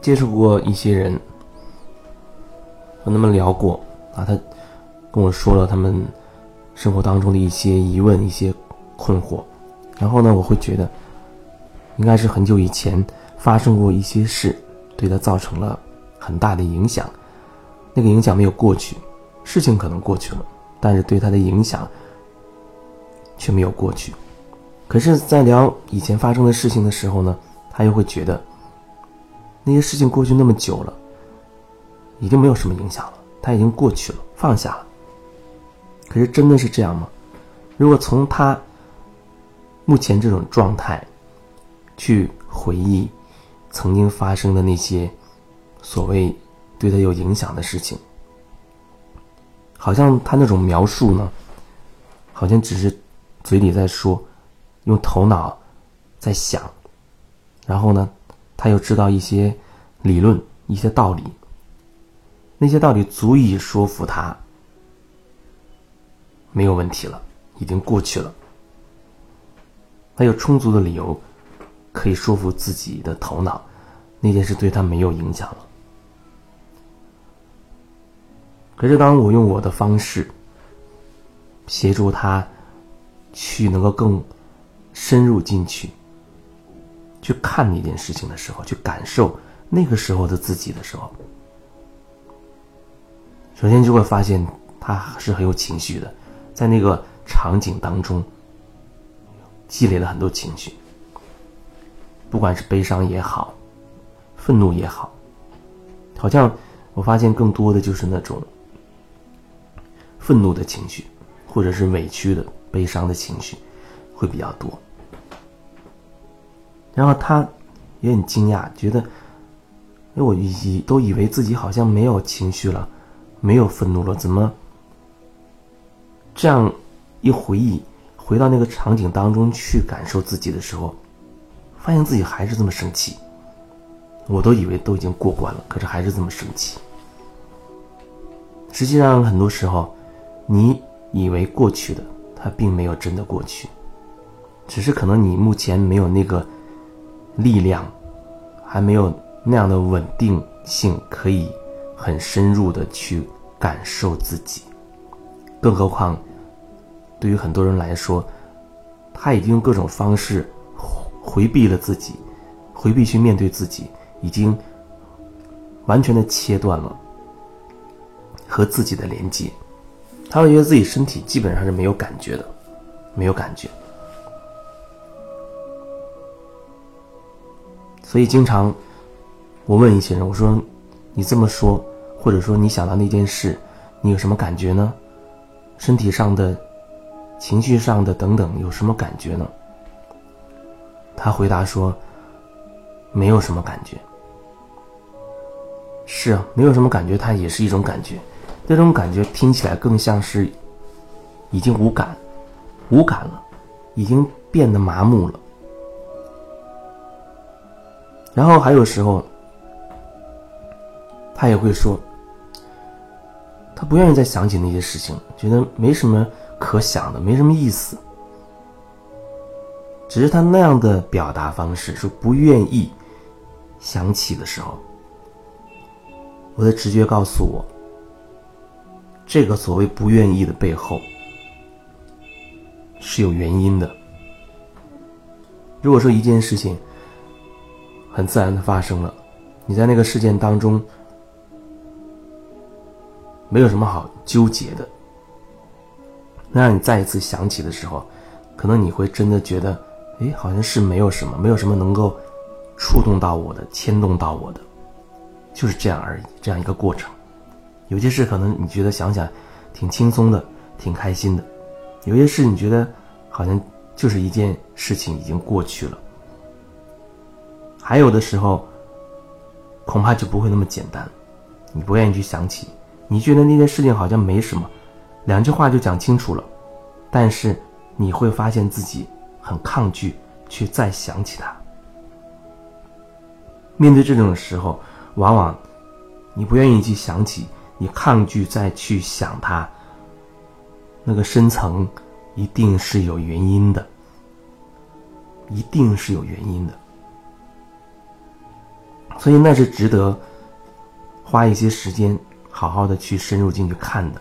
接触过一些人，和他们聊过啊，他跟我说了他们生活当中的一些疑问、一些困惑，然后呢，我会觉得应该是很久以前发生过一些事，对他造成了很大的影响，那个影响没有过去，事情可能过去了，但是对他的影响却没有过去。可是，在聊以前发生的事情的时候呢，他又会觉得那些事情过去那么久了，已经没有什么影响了，他已经过去了，放下了。可是，真的是这样吗？如果从他目前这种状态去回忆曾经发生的那些所谓对他有影响的事情，好像他那种描述呢，好像只是嘴里在说。用头脑在想，然后呢，他又知道一些理论、一些道理，那些道理足以说服他没有问题了，已经过去了。他有充足的理由可以说服自己的头脑，那件事对他没有影响了。可是，当我用我的方式协助他去能够更。深入进去，去看那件事情的时候，去感受那个时候的自己的时候，首先就会发现他是很有情绪的，在那个场景当中积累了很多情绪，不管是悲伤也好，愤怒也好，好像我发现更多的就是那种愤怒的情绪，或者是委屈的、悲伤的情绪会比较多。然后他也很惊讶，觉得，因为，我以都以为自己好像没有情绪了，没有愤怒了，怎么这样一回忆，回到那个场景当中去感受自己的时候，发现自己还是这么生气。我都以为都已经过关了，可是还是这么生气。实际上，很多时候，你以为过去的，它并没有真的过去，只是可能你目前没有那个。力量还没有那样的稳定性，可以很深入的去感受自己。更何况，对于很多人来说，他已经用各种方式回避了自己，回避去面对自己，已经完全的切断了和自己的连接。他会觉得自己身体基本上是没有感觉的，没有感觉。所以，经常我问一些人，我说：“你这么说，或者说你想到那件事，你有什么感觉呢？身体上的、情绪上的等等，有什么感觉呢？”他回答说：“没有什么感觉。”是啊，没有什么感觉，它也是一种感觉。这种感觉听起来更像是已经无感、无感了，已经变得麻木了。然后还有时候，他也会说，他不愿意再想起那些事情，觉得没什么可想的，没什么意思。只是他那样的表达方式，说不愿意想起的时候，我的直觉告诉我，这个所谓不愿意的背后是有原因的。如果说一件事情，很自然的发生了，你在那个事件当中没有什么好纠结的。那让你再一次想起的时候，可能你会真的觉得，哎，好像是没有什么，没有什么能够触动到我的、牵动到我的，就是这样而已。这样一个过程，有些事可能你觉得想想挺轻松的、挺开心的，有些事你觉得好像就是一件事情已经过去了。还有的时候，恐怕就不会那么简单。你不愿意去想起，你觉得那件事情好像没什么，两句话就讲清楚了，但是你会发现自己很抗拒去再想起它。面对这种时候，往往你不愿意去想起，你抗拒再去想它，那个深层一定是有原因的，一定是有原因的。所以那是值得花一些时间好好的去深入进去看的。